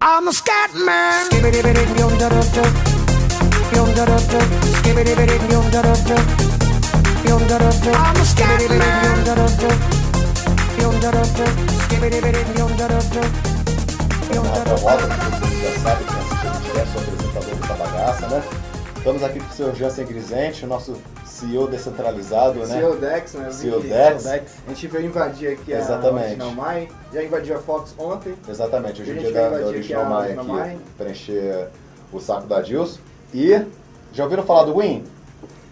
I'm a scat man. I'm a scat man. Estamos aqui com o seu Jansen Grisente, o nosso CEO descentralizado, né? CEO Dex, né? CEO Dex. A gente veio invadir aqui Exatamente. a Original Mai. Já invadiu a Fox ontem. Exatamente, hoje A em gente dia da, da invadir Original aqui a Mai aqui, Mai. preencher o saco da Dilson. E, já ouviram falar do Win?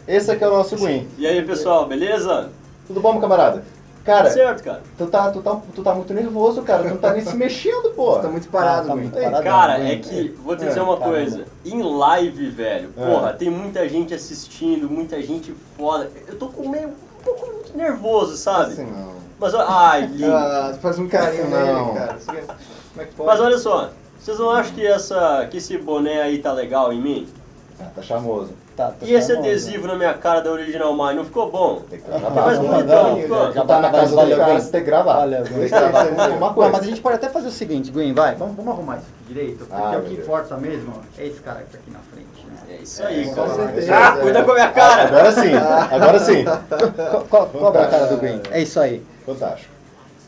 Esse aqui é o nosso Win. E aí, pessoal, beleza? Tudo bom, meu camarada? Cara, Tudo certo, cara. tu tá, tu, tá, tu tá muito nervoso, cara, tu não tá nem se mexendo, pô. Tá muito parado, tá Gui. muito parado. Cara, é que, vou te É, dizer uma caramba. coisa. Em live, velho, É. porra, tem muita gente assistindo, muita gente foda. Eu tô com meio, um pouco nervoso, sabe? Assim não. Mas, ai, lindo. Ah, faz um carinho Não. nele, cara. Como é que pode? Mas olha só, vocês não acham que, essa, que esse boné aí tá legal em mim? Ah, tá charmoso. Tá, tá E esse charmoso. adesivo na minha cara da Original Mine não ficou bom? Tem que mais bonitão, não, ficou? já tá na casa do você tem que gravar. Valeu, Tem Gui. que gravar uma Não, coisa. mas a gente pode até fazer o seguinte, Gwen, vai, vamos, vamos arrumar isso aqui direito, porque Ah, o que importa mesmo é esse cara que tá aqui na frente, né? É isso aí, É, cara. certeza. Ah, cuida com a minha cara! Agora sim, agora sim. Co- co- Cobra a cara do Green. É isso aí. Fantástico.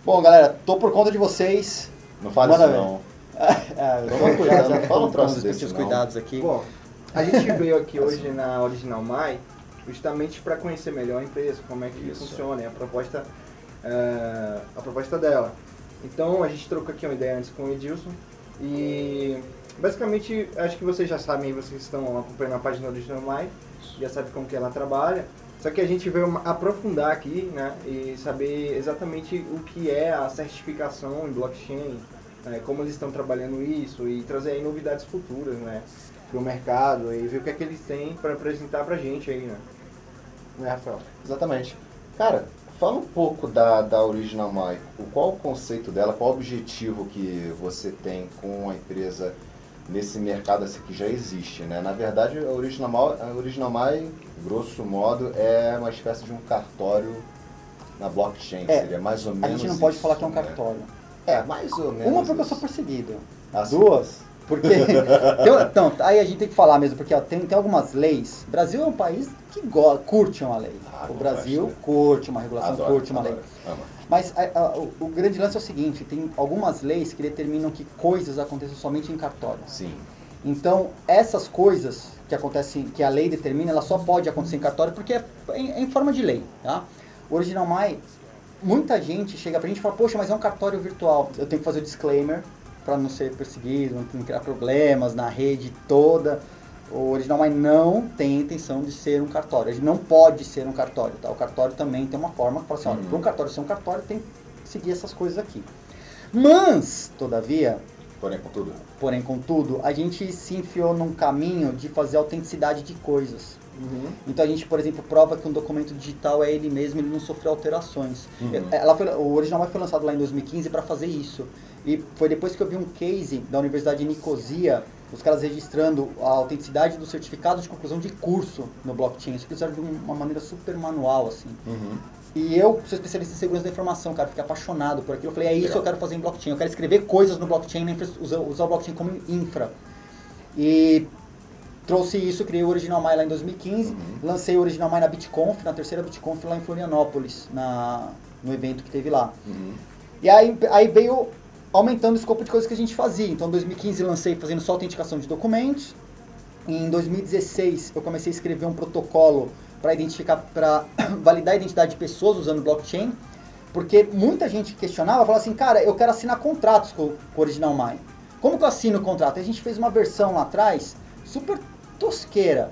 Bom, galera, tô por conta de vocês. Não fale isso não. É, Toma toma cuidado, não fala um troço os desse, seus não. cuidados aqui. Bom, a gente veio aqui hoje na Original Mai justamente para conhecer melhor a empresa, como é que Isso. funciona, a proposta, eh, a proposta dela. Então a gente trocou aqui uma ideia antes com o Edilson e basicamente acho que vocês já sabem, vocês estão acompanhando a página do Original Mai, já sabem como que ela trabalha. Só que a gente veio aprofundar aqui, né, e saber exatamente o que é a certificação em blockchain, né, como eles estão trabalhando isso e trazer aí novidades futuras, né, pro mercado e ver o que é que eles têm para apresentar pra gente aí, né. Né, Rafael? Exatamente. Cara, fala um pouco da, da Original Mai. O- Qual o conceito dela, qual o objetivo que você tem com a empresa nesse mercado assim, que já existe, né? Na verdade, a Original Mai, a Original Mai, grosso modo, é uma espécie de um cartório na blockchain. É, Seria mais ou A menos gente não pode isso, falar que é um né? cartório. É, mais ou menos Uma porque eu isso. sou perseguido. Ah, sim. Duas, porque. então, aí a gente tem que falar mesmo, porque ó, tem, tem algumas leis. O Brasil é um país que go- curte uma lei. Ah, o Brasil né? curte uma regulação, Adoro, curte uma lei. adoro. Ama. Mas a- a- o, o grande lance é o seguinte: tem algumas leis que determinam que coisas acontecem somente em cartório. Sim. Então, essas coisas que acontecem, que a lei determina, ela só pode acontecer em cartório porque é em, é em forma de lei, tá? O Original Mai, muita gente chega pra gente e fala, poxa, mas é um cartório virtual. Eu tenho que fazer o disclaimer para não ser perseguido, não criar problemas na rede toda. O Original Mai não tem intenção de ser um cartório. Ele não pode ser um cartório, tá? O cartório também tem uma forma que fala assim, olha, Uhum. para um cartório ser um cartório tem que seguir essas coisas aqui. Mas, todavia, Porém, contudo, Porém, contudo, a gente se enfiou num caminho de fazer autenticidade de coisas. Então a gente, por exemplo, prova que um documento digital é ele mesmo, ele não sofreu alterações. Uhum. Ela foi- o original foi lançado lá em 2015 para fazer isso. E foi depois que eu vi um case da Universidade de Nicosia, os caras registrando a autenticidade do certificado de conclusão de curso no blockchain. Isso fizeram de uma maneira super manual, assim. Uhum. E eu sou especialista em segurança da informação, cara, fiquei apaixonado por aquilo. Eu falei, é isso que eu quero fazer em blockchain. Eu quero escrever coisas no blockchain, usar, usar o blockchain como infra. E trouxe isso, criei o Original Mai lá em 2015, Uhum. lancei o Original Mai na BitConf, na terceira BitConf lá em Florianópolis, na, no evento que teve lá. Uhum. E aí, aí veio aumentando o escopo de coisas que a gente fazia. Então, em 2015 lancei fazendo só autenticação de documentos. Em 2016 eu comecei a escrever um protocolo para identificar, para validar a identidade de pessoas usando blockchain, porque muita gente questionava, falava assim, cara, eu quero assinar contratos com, o Original Mine. Como que eu assino o contrato? A gente fez uma versão lá atrás super tosqueira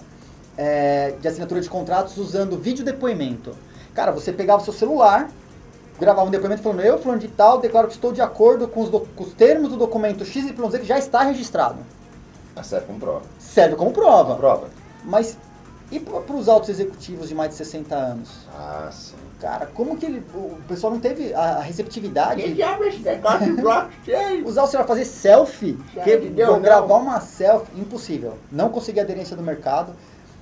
é, de assinatura de contratos usando vídeo depoimento. Cara, você pegava o seu celular, gravava um depoimento falando, eu, fulano de tal, declaro que estou de acordo com os, do- com os termos do documento XYZ que já está registrado. Mas serve como prova. Serve como prova. Prova. Mas e para os altos executivos de mais de 60 anos? Ah, sim. Cara, como que ele, o pessoal não teve a, receptividade? Que diabo esse negócio de blockchain? Usar o celular fazer selfie, que entendeu, vou não? gravar uma selfie, impossível. Não consegui aderência do mercado.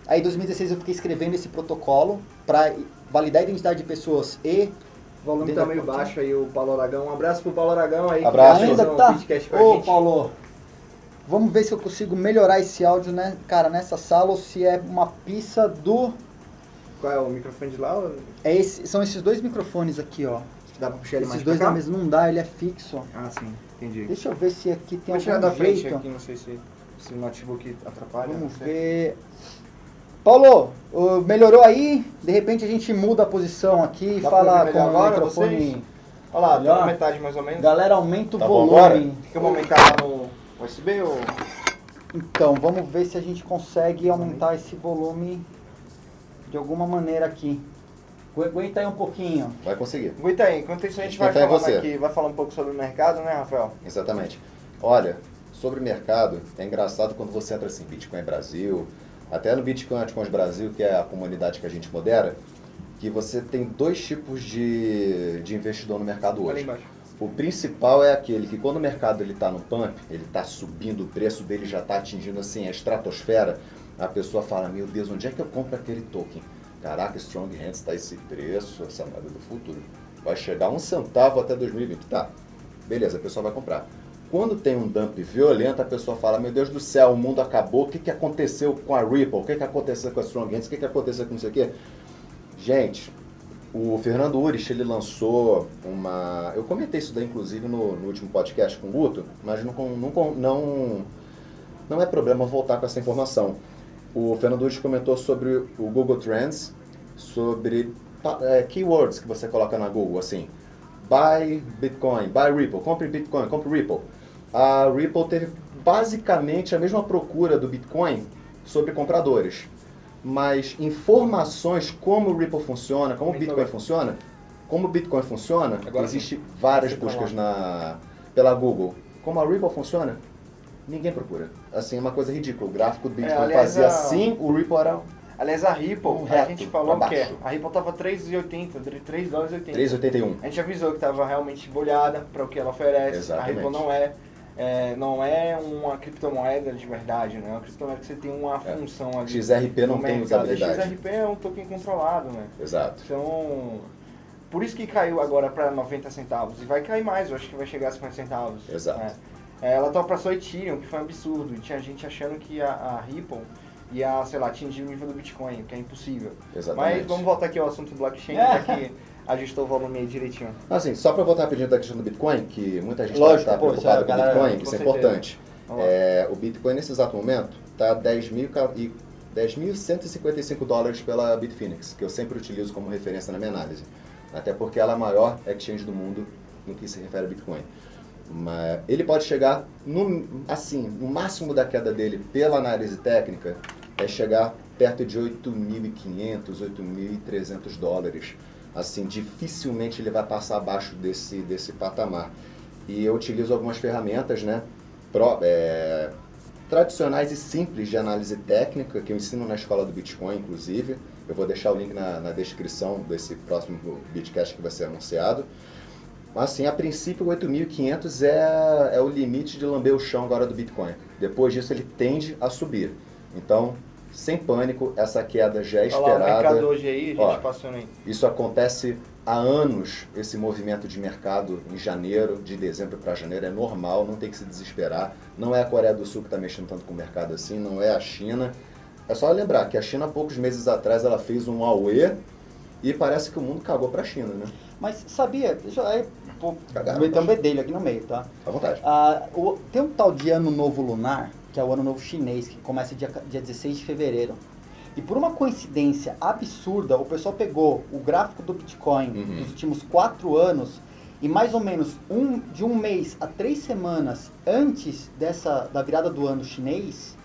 Aí em 2016 eu fiquei escrevendo esse protocolo para validar a identidade de pessoas e O volume Dentro tá meio baixo aí, o Paulo Aragão. Um abraço pro Paulo Aragão aí. Abraço. vai Ainda tá? Ô, gente. Paulo, vamos ver se eu consigo melhorar esse áudio, né, cara, nessa sala ou se é uma pista do... Qual é o microfone de lá? ou É esse, são esses dois microfones aqui, ó. Dá pra puxar ele mais Esses pra dois na mesa não dá, ele é fixo. ó. Ah, sim. Entendi. Deixa eu ver se aqui tem Vou tirar algum da frente aqui, não sei se, se o notebook atrapalha. Vamos não sei. Paulo, melhorou aí? De repente a gente muda a posição aqui e fala com o agora, microfone. vocês? Olha lá, tá na metade mais ou menos. Galera, aumenta o Tá volume. Tem que aumentar lá no USB ou... Então, vamos ver se a gente consegue aumentar esse volume de alguma maneira aqui. Agu- Aguenta aí um pouquinho. Vai conseguir. Aguenta aí, enquanto isso a gente vai fé em falando você. aqui, vai falar um pouco sobre o mercado, né, Rafael? Exatamente. Olha, sobre mercado, é engraçado quando você entra assim, Bitcoin Brasil, até no Bitcoin Altcoins Brasil, que é a comunidade que a gente modera, que você tem dois tipos de, de investidor no mercado hoje. O principal é aquele que quando o mercado ele está no pump, ele está subindo, o preço dele já está atingindo assim a estratosfera, a pessoa fala, meu Deus, onde é que eu compro aquele token? Caraca, Strong Hands está esse preço, essa moeda do futuro. Vai chegar um centavo até 2020. Tá, beleza, a pessoa vai comprar. Quando tem um dump violento, a pessoa fala, meu Deus do céu, o mundo acabou, o que, que aconteceu com a Ripple? O que, que aconteceu com a Strong Hands? O que, que aconteceu com não sei o quê? Gente, o Fernando Urich, ele lançou uma... Eu comentei isso daí, inclusive, no, no último podcast com o Guto, mas não, não, não, não é problema voltar com essa informação. O Fernando Urich comentou sobre o Google Trends, sobre é, keywords que você coloca na Google, assim, buy Bitcoin, buy Ripple, compre Bitcoin, compre Ripple. A Ripple teve basicamente a mesma procura do Bitcoin sobre compradores. Mas informações como o Ripple funciona, como o Muito Bitcoin funciona, como o Bitcoin funciona, Agora existe várias tá buscas na, pela Google. Como a Ripple funciona, ninguém procura. Assim, é uma coisa ridícula. O gráfico do Bitcoin aliás, fazia a- assim, o Ripple era Aliás, a Ripple, Um a gente falou que é. A Ripple tava 3,80, 3 dólares e 80. 3,81. A gente avisou que estava realmente bolhada para o que ela oferece. Exatamente. A Ripple não é, é, não é uma criptomoeda de verdade, né? É uma criptomoeda que você tem uma É. função ali. XRP não tem usabilidade. XRP é um token controlado, né? Exato. Então, por isso que caiu agora para 90 centavos. E vai cair mais, eu acho que vai chegar a 50 centavos. Exato. né? É, ela ultrapassou a Ethereum, que foi um absurdo. E tinha gente achando que a, a Ripple ia, sei lá, atingir o nível do Bitcoin, o que é impossível. Exatamente. Mas vamos voltar aqui ao assunto do blockchain, É. que ajustou o volume aí direitinho. Assim, só para voltar rapidinho da questão do Bitcoin, que muita gente está pô, preocupada é, com o Bitcoin, com isso é certeza. importante. Vamos lá. É, o Bitcoin nesse exato momento está 10 mil ca- e 10.155 dólares pela Bitfinex, que eu sempre utilizo como referência na minha análise. Até porque ela é a maior exchange do mundo no que se refere a Bitcoin. Mas ele pode chegar, no, assim, no máximo da queda dele pela análise técnica é chegar perto de 8.500, 8.300 dólares. Assim, dificilmente ele vai passar abaixo desse, desse patamar. E eu utilizo algumas ferramentas, né, pró- é, tradicionais e simples de análise técnica, que eu ensino na escola do Bitcoin, inclusive. Eu vou deixar o link na, na descrição desse próximo Bitcast que vai ser anunciado. Assim, a princípio, 8.500 é, é o limite de lamber o chão agora do Bitcoin. Depois disso, ele tende a subir. Então, sem pânico, essa queda já é Olha lá o mercado esperada. hoje aí, a gente Ó. Isso acontece há anos, esse movimento de mercado em janeiro, de dezembro para janeiro, é normal, não tem que se desesperar. Não é a Coreia do Sul que está mexendo tanto com o mercado assim, não é a China. É só lembrar que a China, há poucos meses atrás, ela fez um AUE e parece que o mundo cagou para a China, né? Mas sabia, deixa eu aí, pô, Cagaram, meter um bedelho aqui no meio, tá? À vontade. Ah, o- tem um tal de Ano Novo Lunar, que é o Ano Novo Chinês, que começa dia, dia 16 de fevereiro. E por uma coincidência absurda, o pessoal pegou o gráfico do Bitcoin Uhum. dos últimos quatro anos e mais ou menos um, de um mês a três semanas antes dessa da virada do ano chinês,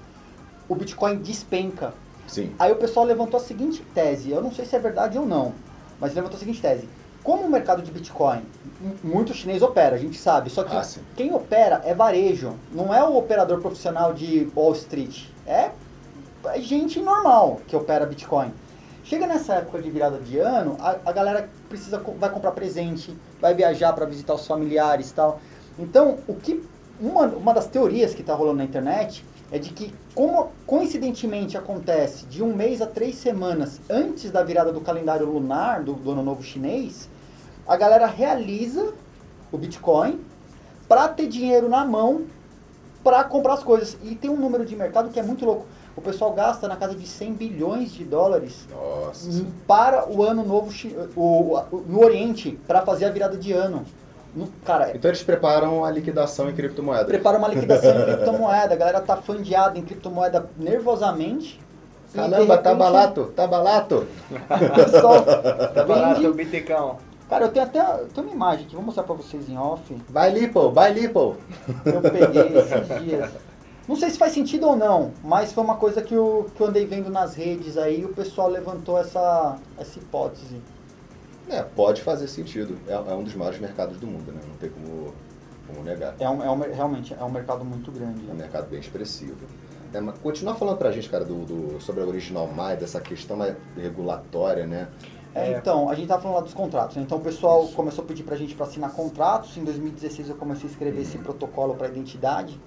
o Bitcoin despenca. Sim. Aí o pessoal levantou a seguinte tese, eu não sei se é verdade ou não, mas levantou a seguinte tese. Como o mercado de Bitcoin, muito chinês opera, a gente sabe, só que Ah, quem opera é varejo, não é o operador profissional de Wall Street, é, é gente normal que opera Bitcoin. Chega nessa época de virada de ano, a, a galera precisa vai comprar presente, vai viajar para visitar os familiares e tal. Então, o que uma, uma das teorias que está rolando na internet é de que, como coincidentemente acontece de um mês a três semanas antes da virada do calendário lunar do, do ano novo chinês, a galera realiza o Bitcoin para ter dinheiro na mão para comprar as coisas. E tem um número de mercado que é muito louco. O pessoal gasta na casa de 100 bilhões de dólares Nossa. para o ano novo o, o- no Oriente para fazer a virada de ano. No- cara, Então eles preparam a liquidação em criptomoedas. prepara uma liquidação em criptomoeda, a galera tá fandeada em criptomoeda nervosamente. Caramba, tá repente, tá barato. o pessoal Tá barato, vende. o bitecão. Cara, eu tenho até eu tenho uma imagem aqui, vou mostrar pra vocês em off. Vai Lipo, vai Lipo. Eu peguei esses dias. Não sei se faz sentido ou não, mas foi uma coisa que eu, que eu andei vendo nas redes aí, o pessoal levantou essa, essa hipótese. É, pode fazer sentido. É, é um dos maiores mercados do mundo, né? Não tem como, como negar. É, um, é um, realmente é um mercado muito grande. É um mercado bem expressivo. É, mas continua falando pra gente, cara, do, do- sobre a Original Mai, dessa questão mais regulatória, né? É, É. então, a gente tava falando lá dos contratos, né? Então o pessoal Isso. começou a pedir pra gente para assinar contratos. Em 2016 eu comecei a escrever esse protocolo para identidade.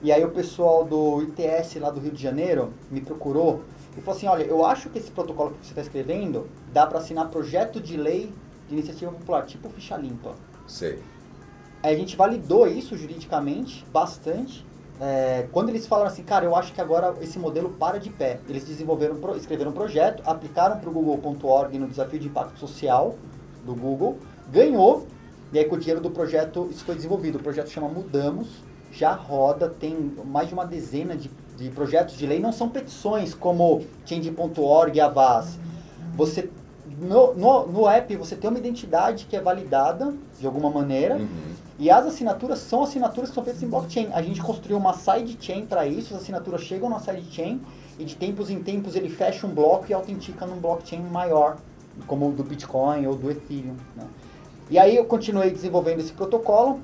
E aí o pessoal do ITS lá do Rio de Janeiro me procurou e falou assim, olha, eu acho que esse protocolo que você está escrevendo dá para assinar projeto de lei de iniciativa popular, tipo ficha limpa. Sei. Aí a gente validou isso juridicamente bastante. É, quando eles falaram assim, cara, eu acho que agora esse modelo para de pé. Eles desenvolveram, escreveram um projeto, aplicaram para o Google.org no desafio de impacto social do Google, ganhou, e aí com o dinheiro do projeto isso foi desenvolvido. O projeto chama Mudamos, já roda, tem mais de uma dezena de, de projetos de lei, não são petições como Change.org Avaz. Você no, no, no app você tem uma identidade que é validada de alguma maneira. Uhum. E as assinaturas são assinaturas que são feitas em blockchain. A gente construiu uma sidechain para isso, as assinaturas chegam na sidechain e de tempos em tempos ele fecha um bloco e autentica num blockchain maior, como o do Bitcoin ou do Ethereum. né? E aí eu continuei desenvolvendo esse protocolo,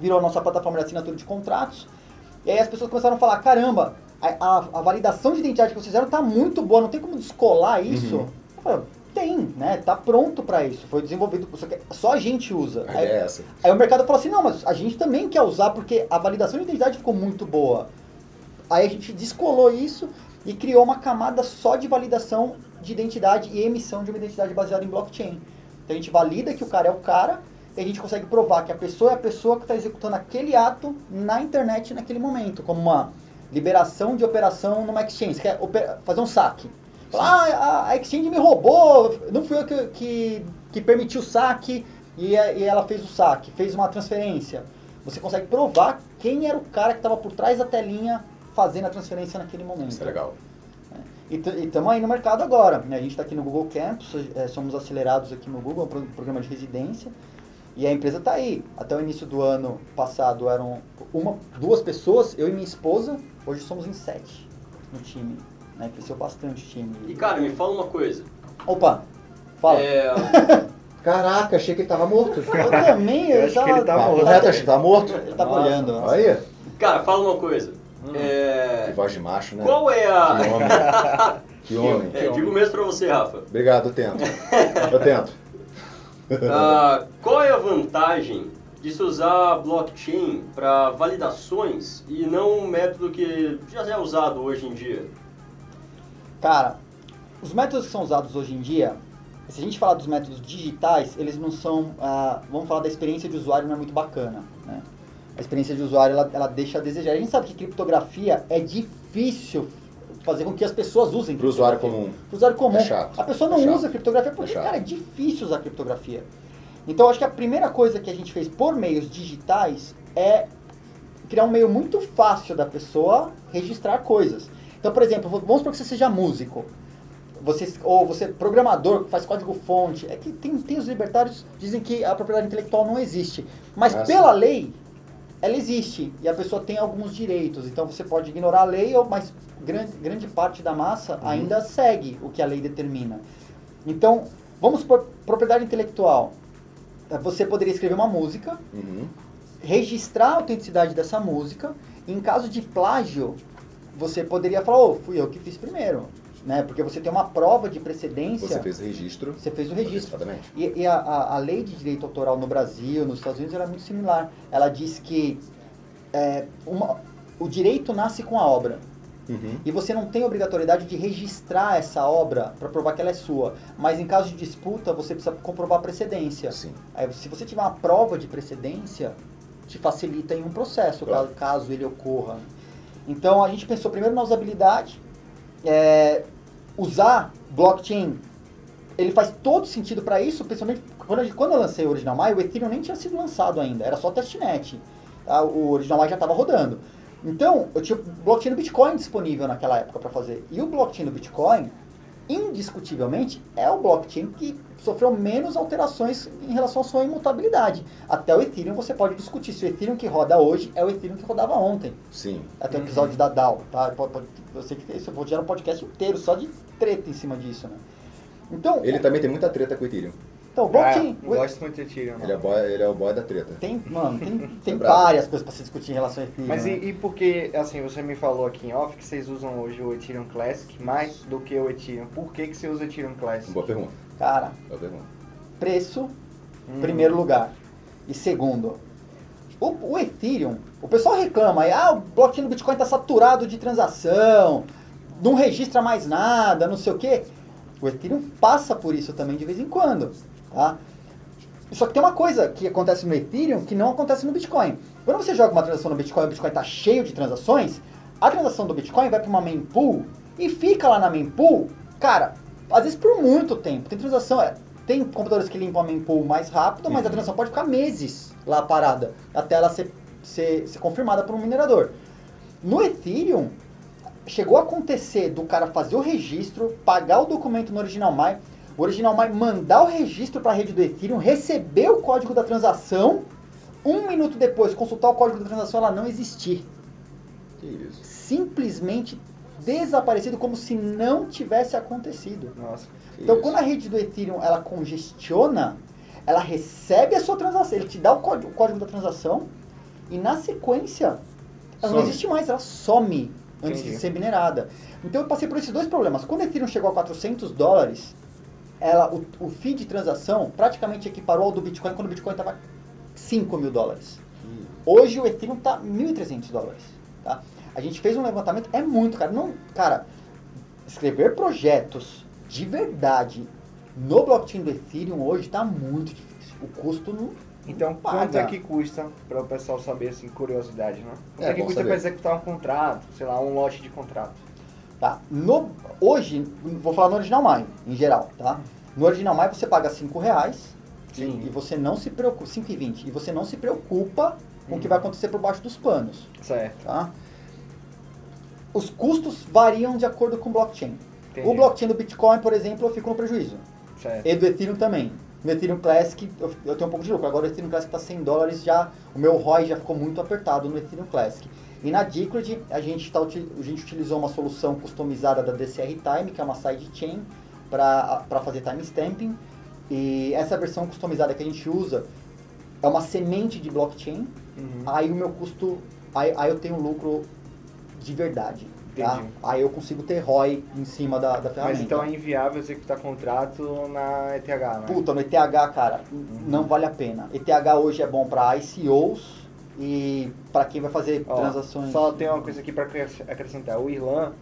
virou a nossa plataforma de assinatura de contratos, e aí as pessoas começaram a falar, caramba, a, a- a validação de identidade que vocês fizeram tá muito boa, não tem como descolar isso? Uhum. Eu falei, tem, né? Tá pronto para isso, foi desenvolvido, só, que só a gente usa. Aí- é essa. Aí o mercado falou assim, não, mas a gente também quer usar porque a validação de identidade ficou muito boa. Aí a gente descolou isso e criou uma camada só de validação de identidade e emissão de uma identidade baseada em blockchain. Então a gente valida que o cara é o cara e a gente consegue provar que a pessoa é a pessoa que está executando aquele ato na internet naquele momento, como uma liberação de operação numa exchange. Quer oper- fazer um saque. Ah, a- exchange me roubou, não fui eu que, que, que permiti o saque e, a- e ela fez o saque, fez uma transferência. Você consegue provar quem era o cara que estava por trás da telinha fazendo a transferência naquele momento. Isso é legal. E estamos aí no mercado agora. A gente está aqui no Google Campus, eh, somos acelerados aqui no Google, pro- programa de residência. E a empresa está aí. Até o início do ano passado eram uma, duas pessoas, eu e minha esposa. Hoje somos em sete no time. Né? Cresceu bastante o time. E cara, me fala uma coisa. Opa, fala. É, Caraca, achei que ele tava morto. Eu também, Eu eu, acho que ele tá morto. reto, que tá morto. Ele tava Nossa. olhando. nossa. Aí, cara, fala uma coisa. que É, voz de macho, né? qual é Que a. homem. Que homem. É, digo mesmo pra você, Rafa. Obrigado, eu tento. Eu tento. Ah, qual é a vantagem de se usar blockchain para validações e não um método que já é usado hoje em dia? Cara, os métodos que são usados hoje em dia, se a gente falar dos métodos digitais, eles não são. ah, vamos falar da experiência de usuário, não é muito bacana. Né? A experiência de usuário ela, ela deixa a desejar. A gente sabe que criptografia é difícil fazer com que as pessoas usem. Pro usuário criptografia. comum. Pro usuário comum. É chato. A pessoa não É usa criptografia porque, É cara, é difícil usar criptografia. Então, eu acho que a primeira coisa que a gente fez por meios digitais é criar um meio muito fácil da pessoa registrar coisas. Então, por exemplo, vamos supor que você seja músico. Você, ou você é programador que faz código fonte. É que tem, tem os libertários que dizem que a propriedade intelectual não existe. Mas Ah, pela lei, ela existe. E a pessoa tem alguns direitos. Então você pode ignorar a lei, ou- mas grande, grande parte da massa ainda segue o que a lei determina. Então, vamos supor, propriedade intelectual. Eh, Você poderia escrever uma música, Uhum. registrar a autenticidade dessa música. E em caso de plágio, você poderia falar, ô, fui eu que fiz primeiro. Né? Porque você tem uma prova de precedência. Você fez o registro. Você fez o registro. Antecipadamente. E, e a, a, lei de direito autoral no Brasil, nos Estados Unidos, ela é muito similar. Ela diz que é, uma- o direito nasce com a obra. Uhum. E você não tem obrigatoriedade de registrar essa obra para provar que ela é sua. Mas em caso de disputa, você precisa comprovar a precedência. Sim. Aí, se você tiver uma prova de precedência, te facilita em um processo, Claro. caso, caso ele ocorra. Então a gente pensou primeiro na usabilidade, é, usar blockchain. Ele faz todo sentido para isso, principalmente quando, quando eu lancei o Original Mai, o Ethereum nem tinha sido lançado ainda, era só testnet. tá? O Original Mai já estava rodando. Então, eu tinha blockchain do Bitcoin disponível naquela época para fazer. E o blockchain do Bitcoin, indiscutivelmente, é o blockchain que sofreu menos alterações em relação à sua imutabilidade. Até o Ethereum você pode discutir se o Ethereum que roda hoje é o Ethereum que rodava ontem. Sim. Até o episódio da DAO, tá? Eu sei que isso eu vou gerar um podcast inteiro só de treta em cima disso, né? Então, Ele também tem muita treta com o Ethereum. Então o blockchain... É, não gosto muito de Ethereum. Ele é, boy, ele é o boy da treta. Tem, mano, tem, tem É várias coisas para se discutir em relação a Ethereum. Mas né? e, e por que, assim, você me falou aqui em off que vocês usam hoje o Ethereum Classic mais do que o Ethereum. Por que, que você usa o Ethereum Classic? Boa pergunta. Cara, Boa pergunta. preço, Hum. primeiro lugar. E segundo, o, o Ethereum, o pessoal reclama, aí, ah, o blockchain do Bitcoin está saturado de transação, não registra mais nada, não sei o quê. O Ethereum passa por isso também de vez em quando, tá? Só que tem uma coisa que acontece no Ethereum que não acontece no Bitcoin. Quando você joga uma transação no Bitcoin e o Bitcoin está cheio de transações, a transação do Bitcoin vai para uma mempool e fica lá na mempool, cara, às vezes por muito tempo. Tem transação, é, tem computadores que limpam a mempool mais rápido, mas a Uhum. transação pode ficar meses lá parada, até ela ser, ser, ser confirmada por um minerador. No Ethereum, chegou a acontecer do cara fazer o registro, pagar o documento no Original o Original mandar o registro para a rede do Ethereum, receber o código da transação, um minuto depois consultar o código da transação ela não existir. Que isso. Simplesmente desaparecido como se não tivesse acontecido. Nossa. Então, isso. quando a rede do Ethereum ela congestiona, ela recebe a sua transação, ele te dá o código, o código da transação e na sequência ela não Some. existe mais, ela some antes Entendi. de ser minerada. Então eu passei por esses dois problemas. Quando o Ethereum chegou a 400 dólares, ela, o, o fee de transação praticamente equiparou ao do Bitcoin quando o Bitcoin estava 5 mil dólares. Que- Hoje o Ethereum tá 1.300 dólares, tá? A gente fez um levantamento, é muito, cara. Não, cara, escrever projetos de verdade no blockchain do Ethereum hoje tá muito difícil. O custo não Então, não quanto paga. é que custa para o pessoal saber, assim, curiosidade, né? Quanto É, é, que custa para executar um contrato, sei lá, um lote de contrato? Tá. No, hoje, vou falar no Original Mai, em geral, tá? No Original Mai você paga 5 reais Sim. e você não se preocupa, 5,20, e você não se preocupa com o que vai acontecer por baixo dos panos, Certo. tá? Os custos variam de acordo com o blockchain. Entendi. O blockchain do Bitcoin, por exemplo, eu fico no prejuízo. Certo. E do Ethereum também. No Ethereum Classic eu, eu tenho um pouco de lucro. Agora o Ethereum Classic está 100 dólares já. O meu ROI já ficou muito apertado no Ethereum Classic. E na Decred a gente, tá, a gente utilizou uma solução customizada da DCR Time, que é uma sidechain, para fazer timestamping. E essa versão customizada que a gente usa é uma semente de blockchain. Uhum. Aí o meu custo. Aí, aí eu tenho lucro de verdade. Tá? Aí eu consigo ter ROI em cima da, da ferramenta. Mas então é inviável executar contrato na ETH, né? Puta, no ETH, cara, não vale a pena. ETH hoje é bom para ICOs e para quem vai fazer Ó, transações. Só tem uma coisa aqui para acrescentar. O Irlan,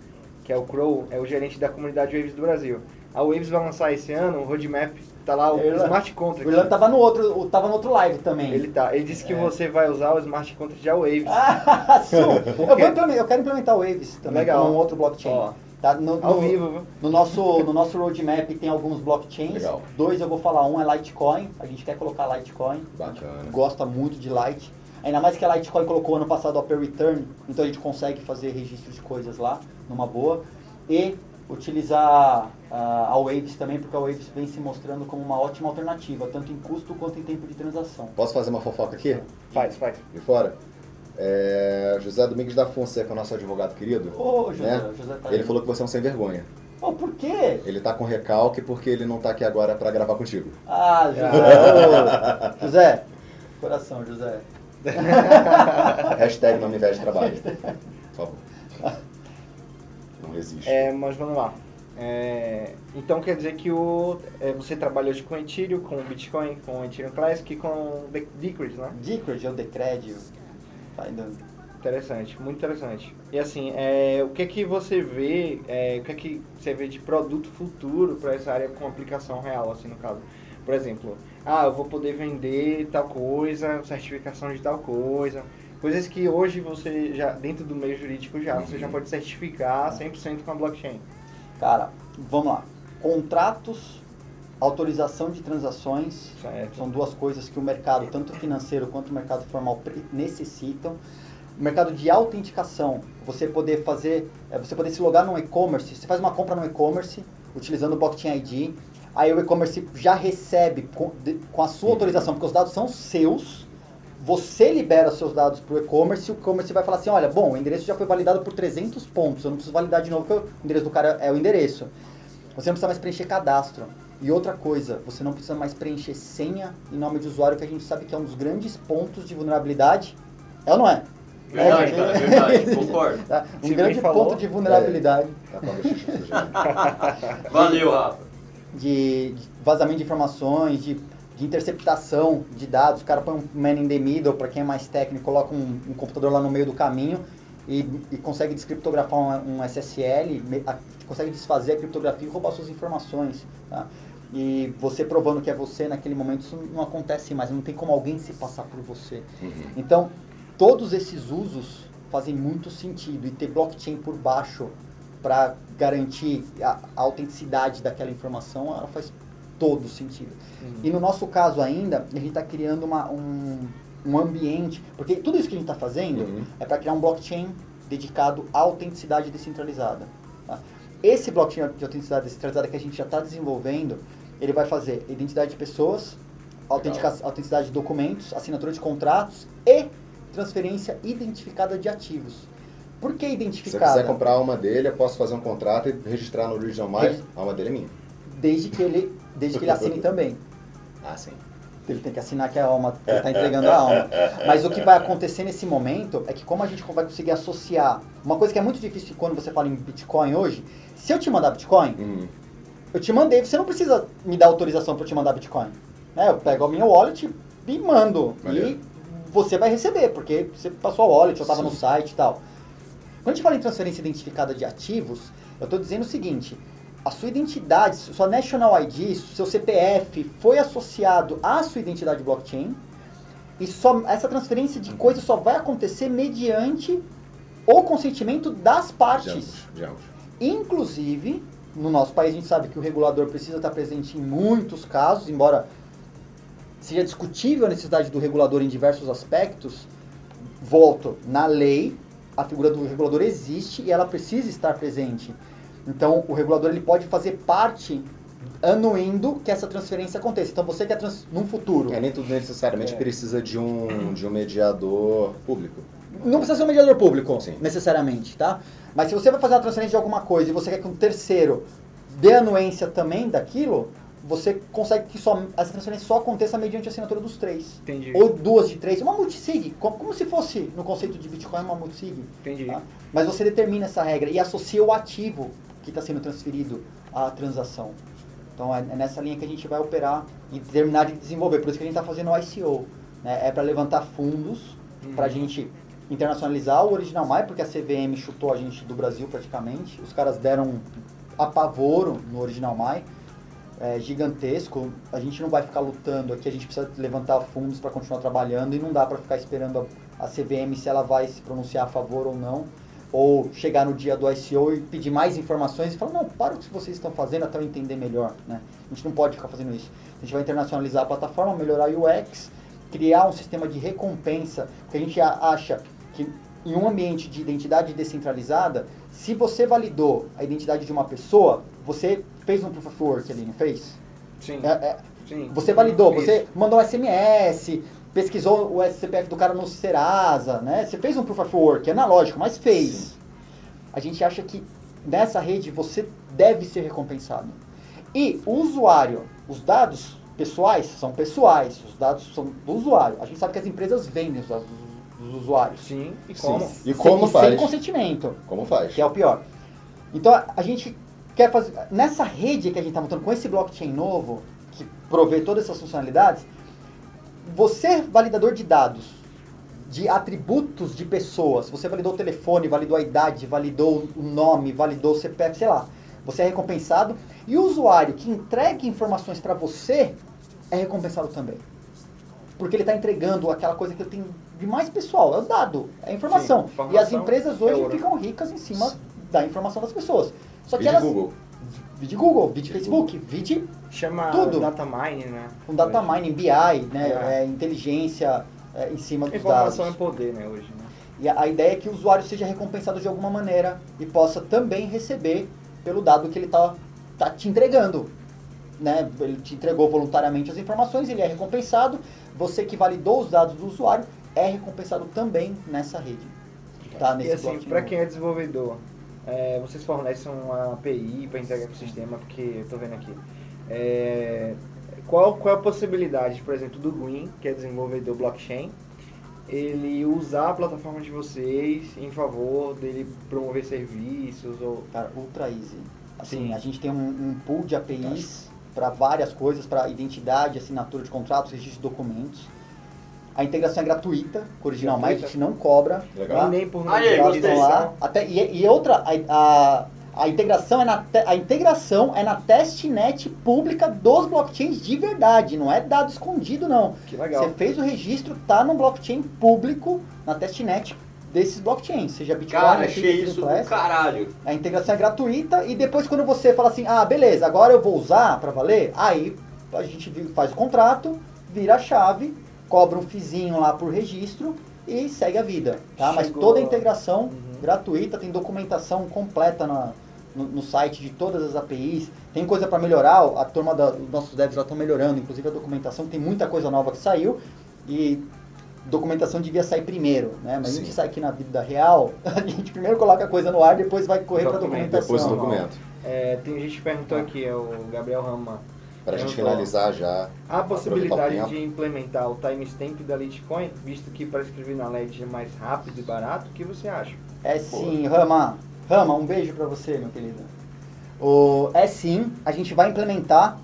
que é o Crow, é o gerente da comunidade Waves do Brasil. A Waves vai lançar esse ano um roadmap, tá lá o Irlan. Smart O Contract. Irlan tava no outro, tava no outro live também. Ele tá. Ele disse que É. você vai usar o Smart Contract da Waves. Ah, sim. eu, eu quero implementar o Waves também, Legal. com um outro blockchain. Ó, Tá? No, ao no- vivo, viu? No nosso, no nosso roadmap tem alguns blockchains. Legal. Dois eu vou falar, um é Litecoin. A gente quer colocar Litecoin. Bacana. gosta muito de Lite. Ainda mais que a Litecoin colocou ano passado a Pay Return, então a gente consegue fazer registro de coisas lá, numa boa. E utilizar ah, a Waves também, porque a Waves vem se mostrando como uma ótima alternativa, tanto em custo quanto em tempo de transação. Posso fazer uma fofoca aqui? Faz, faz. De fora? É, José Domingos da Fonseca, nosso advogado querido. Ô, José, né? José tá Ele aí. falou que você é um sem vergonha. Ô, por quê? Ele tá com recalque porque ele não tá aqui agora pra gravar contigo. Ah, José. ô, José. Coração, José. Hashtag não me inveja de trabalho. Por favor. Não resiste. É, mas vamos lá. É, então quer dizer que o, é, você trabalha hoje com Ethereum, com Bitcoin, com Ethereum Classic e com De- Decred, né? Decred, é o Decred. Dando. Interessante, muito interessante. E assim, é, o que é que você vê, é, o que é que você vê de produto futuro para essa área com aplicação real, assim, no caso? Por exemplo, ah, eu vou poder vender tal coisa, certificação de tal coisa, coisas que hoje você já, dentro do meio jurídico já, você já pode certificar 100% com a blockchain. Cara, vamos lá. Contratos, autorização de transações, Certo. são duas coisas que o mercado, tanto financeiro quanto o mercado formal, necessitam. O mercado de autenticação, você poder fazer, é, você poder se logar no e-commerce, você faz uma compra no e-commerce utilizando o blockchain ID, aí o e-commerce já recebe com, de- com a sua autorização, porque os dados são seus, você libera seus dados para o e-commerce e o e-commerce vai falar assim, olha, bom, o endereço já foi validado por 300 pontos, eu não preciso validar de novo porque o endereço do cara é o endereço. Você não precisa mais preencher cadastro. E outra coisa, você não precisa mais preencher senha e nome de usuário, que a gente sabe que é um dos grandes pontos de vulnerabilidade. É ou não é? Verdade, É, cara, verdade, concordo. Tá? Um Se grande falou. ponto de vulnerabilidade Tá bochecha sujando. Valeu, Rafa. De, de vazamento de informações, de, de interceptação de dados. O cara põe um man in the middle, para quem é mais técnico, coloca um, um computador lá no meio do caminho e, e consegue descriptografar um, um SSL, a- consegue desfazer a criptografia e roubar suas informações. Tá? E você provando que é você naquele momento, isso não acontece mais, não tem como alguém se passar por você. Uhum. Então, todos esses usos fazem muito sentido e ter blockchain por baixo para garantir a, a autenticidade daquela informação, ela faz todo sentido. E no nosso caso ainda, a gente está criando uma, um, um ambiente, porque tudo isso que a gente está fazendo Uhum. é para criar um blockchain dedicado à autenticidade descentralizada. tá? Esse blockchain de autenticidade descentralizada que a gente já está desenvolvendo, ele vai fazer identidade de pessoas, autenticidade de documentos, assinatura de contratos e transferência identificada de ativos. Por que Se eu identificada? quiser comprar a alma dele, eu posso fazer um contrato e registrar no Original Mais. Regi- A alma dele é minha. Desde que ele, desde que ele assine também. Ah, sim. Ele tem que assinar que a alma ele está entregando a alma. Mas o que vai acontecer nesse momento é que como a gente vai conseguir associar uma coisa que é muito difícil quando você fala em Bitcoin hoje, se eu te mandar Bitcoin, Uhum. eu te mandei, você não precisa me dar autorização para eu te mandar Bitcoin. Né? Eu pego a minha wallet e mando. Maneiro. E você vai receber, porque você passou a wallet, eu estava no site e tal. Quando a gente fala em transferência identificada de ativos, eu estou dizendo o seguinte: a sua identidade, sua National ID, seu CPF foi associado à sua identidade blockchain e só, essa transferência de coisas só vai acontecer mediante o consentimento das partes. De ambos. Inclusive, no nosso país a gente sabe que o regulador precisa estar presente em muitos casos, embora seja discutível a necessidade do regulador em diversos aspectos. Volto, na lei, a figura do regulador existe e ela precisa estar presente. Então, o regulador ele pode fazer parte anuindo que essa transferência aconteça. Então, você quer trans... num futuro, É, nem tudo necessariamente É. precisa de um, de um mediador público. Não precisa ser um mediador público, Sim. necessariamente, tá? Mas se você vai fazer uma transferência de alguma coisa e você quer que um terceiro dê anuência também daquilo, você consegue que só, essa transferência só aconteça mediante a assinatura dos três. Entendi. Ou duas de três, uma multisig, como, como se fosse no conceito de Bitcoin uma multisig. Entendi. Tá? Mas você determina essa regra e associa o ativo que está sendo transferido à transação. Então é é nessa linha que a gente vai operar e terminar de desenvolver. Por isso que a gente está fazendo o ICO. Né? É para levantar fundos Uhum. para a gente internacionalizar o Original Mai, porque a CVM chutou a gente do Brasil praticamente. Os caras deram um apavoro no Original Mai. É gigantesco. A gente não vai ficar lutando aqui, a gente precisa levantar fundos para continuar trabalhando e não dá para ficar esperando a, a CVM se ela vai se pronunciar a favor ou não. Ou chegar no dia do ICO e pedir mais informações e falar, não, para o que vocês estão fazendo até eu entender melhor. Né? A gente não pode ficar fazendo isso. A gente vai internacionalizar a plataforma, melhorar o UX, criar um sistema de recompensa, porque a gente acha que em um ambiente de identidade descentralizada, se você validou a identidade de uma pessoa, você fez um proof of work ali, não fez? Sim. É- é, Sim. você validou, Isso. você mandou um SMS, pesquisou o SCPF do cara no Serasa, né? Você fez um proof of work, é analógico, mas fez. Sim. A gente acha que nessa rede você deve ser recompensado. E o usuário, os dados pessoais são pessoais, os dados são do usuário. A gente sabe que as empresas vendem os dados dos, usuários. Sim. E Sim. como? E como sem, faz? Sem consentimento Como faz? que é o pior. Então a gente quer fazer nessa rede que a gente está montando com esse blockchain novo que provê todas essas funcionalidades, você validador de dados de atributos de pessoas. Você validou o telefone, validou a idade, validou o nome, validou o CPF, sei lá. Você é recompensado. E o usuário que entrega informações para você é recompensado também. Porque ele está entregando aquela coisa que ele tem de mais pessoal, é o dado, é a informação. Sim, informação e as empresas é hoje ouro. ficam ricas em cima da informação das pessoas. Só que elas. Google. Vídeo Google, vídeo Facebook, vídeo Chama Tudo. data mining, né? com data mining, BI, né, É. é, inteligência é, em cima dos Informação dados. é poder, né, hoje, né? E a, a ideia é que o usuário seja recompensado de alguma maneira e possa também receber pelo dado que ele está tá te entregando. Né? Ele te entregou voluntariamente as informações, ele é recompensado. Você que validou os dados do usuário é recompensado também nessa rede. Tá? Nesse E assim, para quem é desenvolvedor, é, vocês fornecem uma API para entregar para o sistema, porque eu tô vendo aqui. É, qual, qual é a possibilidade, por exemplo, do Green, que é desenvolvedor blockchain, ele usar a plataforma de vocês em favor dele promover serviços ou Cara, ultra easy. Assim, Sim. a gente tem um, um pool de APIs para várias coisas, para identidade, assinatura de contratos, registro de documentos. A integração é gratuita, com o Original Mais, a gente não cobra. Legal. tá? e nem por Aí, gostei. estão lá. Até, e, e outra, a, a, a integração é na te- a integração é na testnet pública dos blockchains de verdade, não é dado escondido não. Que legal. Você fez o registro, tá no blockchain público, na testnet desses blockchains, seja Bitcoin, Cara, achei isso do caralho. A integração é gratuita e depois quando você fala assim, ah, beleza, agora eu vou usar para valer, aí a gente faz o contrato, vira a chave, cobra um fizinho lá por registro e segue a vida, tá? Mas toda a integração Uhum. gratuita, tem documentação completa na- no, no site de todas as APIs, tem coisa para melhorar, a turma da, os nossos devs lá estão melhorando, inclusive a documentação, tem muita coisa nova que saiu e documentação devia sair primeiro, né? Mas a gente Sim. sai aqui na vida real, a gente primeiro coloca a coisa no ar, depois vai correr para documentação. Depois documento. É, tem gente que perguntou aqui, é o Gabriel Rama. Para a gente finalizar já. Há a possibilidade de implementar o timestamp da Litecoin, visto que para escrever na LED é mais rápido e barato? O que você acha? É sim, Rama. Rama, um beijo pra você, meu querido. O, é sim, a gente vai implementar.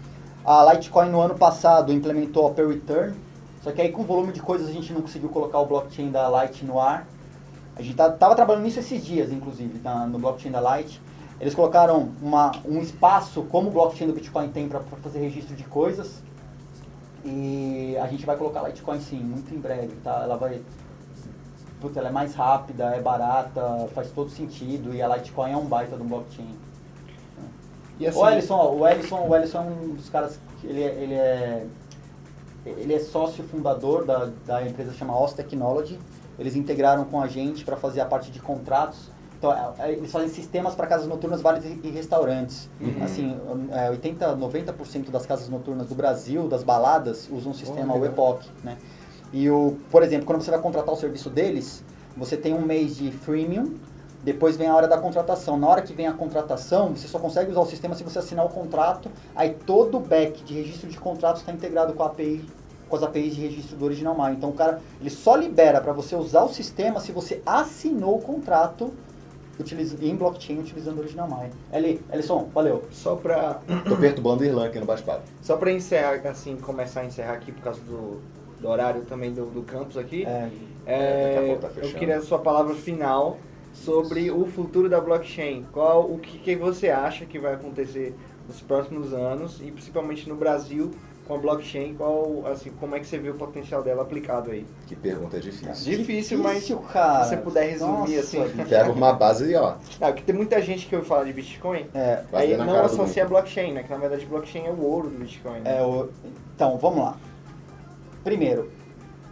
A Litecoin no ano passado implementou a Per Return, só que aí com o volume de coisas a gente não conseguiu colocar o blockchain da Lite no ar. A gente tá, tava trabalhando nisso esses dias, inclusive, na- no blockchain da Lite. Eles colocaram uma, um espaço, como o blockchain do Bitcoin tem, para fazer registro de coisas. E a gente vai colocar a Litecoin sim, muito em breve, tá? Ela vai. Puta, ela é mais rápida, é barata, faz todo sentido e a Litecoin é um baita do blockchain. E assim, O Ellison, o Ellison, o Ellison é um dos caras que ele, é- ele é ele é sócio fundador da, da empresa que chama OS Technology. Eles integraram com a gente para fazer a parte de contratos. Então, é- é- eles fazem sistemas para casas noturnas, bares e, restaurantes. Uhum. Assim, é, 80, 90% das casas noturnas do Brasil, das baladas, usam o sistema Oh. WEPOC, né? E o, por exemplo, quando você vai contratar o serviço deles, você tem um mês de freemium, depois vem a hora da contratação. Na hora que vem a contratação, você só consegue usar o sistema se você assinar o contrato. Aí todo o back de registro de contratos está integrado com a API, com as APIs de registro do Original My. Então o cara, ele só libera para você usar o sistema se você assinou o contrato utiliza, em blockchain utilizando o Original My. Eli, Elison, valeu. só para Tô perturbando o Irlan aqui no bate-papo. só pra encerrar, assim, começar a encerrar aqui por causa do, do horário também do, do campus aqui, É, é, daqui a pouco tá eu queria a sua palavra final sobre o futuro da blockchain. Qual o que, que você acha que vai acontecer nos próximos anos e principalmente no Brasil com a blockchain? Qual assim, como é que você vê o potencial dela aplicado aí? Que pergunta difícil. Difícil, mas difícil, cara. se você puder resumir, assim. bicho. Pega uma base aí, ó. Ah, porque tem muita gente que ouve falar de Bitcoin, É, aí não associa a blockchain, né? Que na verdade blockchain é o ouro do Bitcoin. né? É, o- então, vamos lá. Primeiro,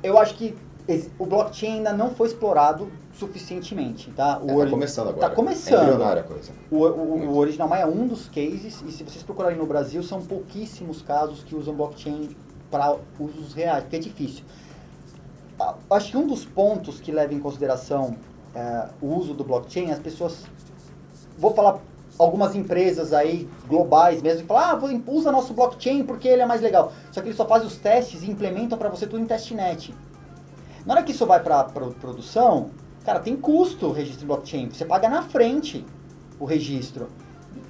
eu acho que o blockchain ainda não foi explorado suficientemente, tá? O É, tá ori- começando agora. Tá começando. É a coisa. O, o, o Original é um dos cases, e se vocês procurarem no Brasil, são pouquíssimos casos que usam blockchain para usos reais, porque é difícil. Acho que um dos pontos que leva em consideração é, o uso do blockchain, as pessoas. Vou falar algumas empresas aí globais mesmo que falam, ah, vou- usa nosso blockchain porque ele é mais legal. Só que eles só fazem os testes e implementam para você tudo em testnet. Na hora que isso vai para produção, cara, tem custo o registro blockchain. Você paga na frente o registro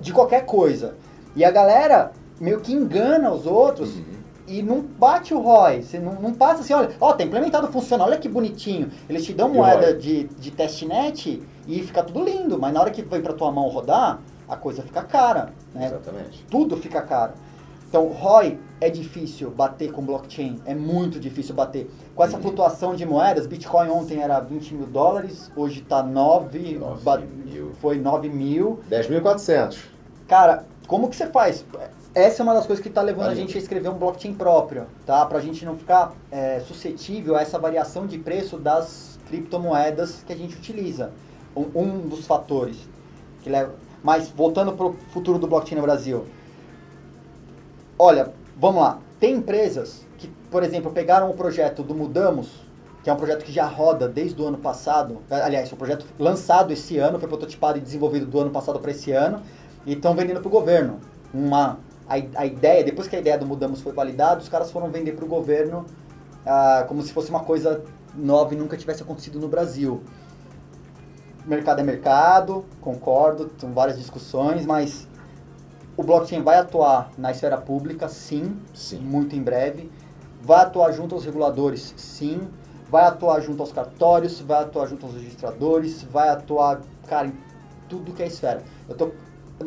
de qualquer coisa. E a galera meio que engana os outros Uhum. e não bate o ROI. Você não, não passa assim, olha, ó, tá implementado, funciona, olha que bonitinho. Eles te dão E moeda ROI? de, de testnet e fica tudo lindo, mas na hora que vem pra tua mão rodar, a coisa fica cara, né? Exatamente. Tudo fica caro. Então, ROI é difícil bater com blockchain, é muito difícil bater. Com essa Uhum. flutuação de moedas, Bitcoin ontem era 20 mil dólares, hoje tá 9, 9 ba- mil. foi 9 mil. 10.400. Cara, como que você faz? Essa é uma das coisas que está levando a Valeu. gente a escrever um blockchain próprio, tá? Pra gente não ficar é, suscetível a essa variação de preço das criptomoedas que a gente utiliza. Um, um dos fatores que leva. Mas voltando para o futuro do blockchain no Brasil. Olha, vamos lá. Tem empresas que, por exemplo, pegaram o projeto do Mudamos, que é um projeto que já roda desde o ano passado. Aliás, é um projeto lançado esse ano, foi prototipado e desenvolvido do ano passado para esse ano, e estão vendendo para o governo. Uma, a, a ideia, depois que a ideia do Mudamos foi validada, os caras foram vender para o governo ah, como se fosse uma coisa nova e nunca tivesse acontecido no Brasil. Mercado é mercado, concordo, são várias discussões, mas o blockchain vai atuar na esfera pública, sim, Sim. muito em breve. Vai atuar junto aos reguladores, sim. Vai atuar junto aos cartórios, vai atuar junto aos registradores, vai atuar, cara, em tudo que é esfera. Eu tô,